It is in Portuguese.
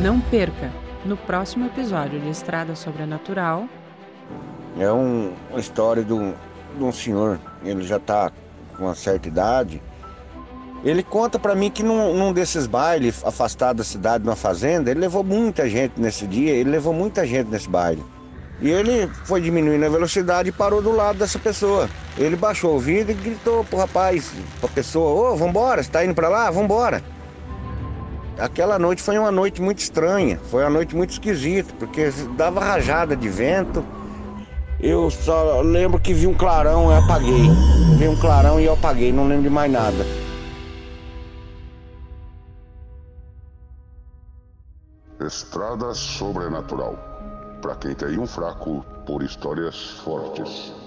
Não perca no próximo episódio de Estrada Sobrenatural. É um, uma história de um, de um senhor, ele já está com uma certa idade. Ele conta para mim que num, num, desses bailes, afastado da cidade, numa fazenda, ele levou muita gente nesse dia, ele levou muita gente nesse baile. E ele foi diminuindo a velocidade e parou do lado dessa pessoa. Ele baixou o vidro e gritou pro rapaz, pra pessoa, ô, oh, vambora, você tá indo pra lá? Vambora. Aquela noite foi uma noite muito estranha, foi uma noite muito esquisita, porque dava rajada de vento. Eu só lembro que vi um clarão e apaguei. Vi um clarão e eu apaguei, não lembro de mais nada. Estrada Sobrenatural. Para quem tem um fraco por histórias fortes.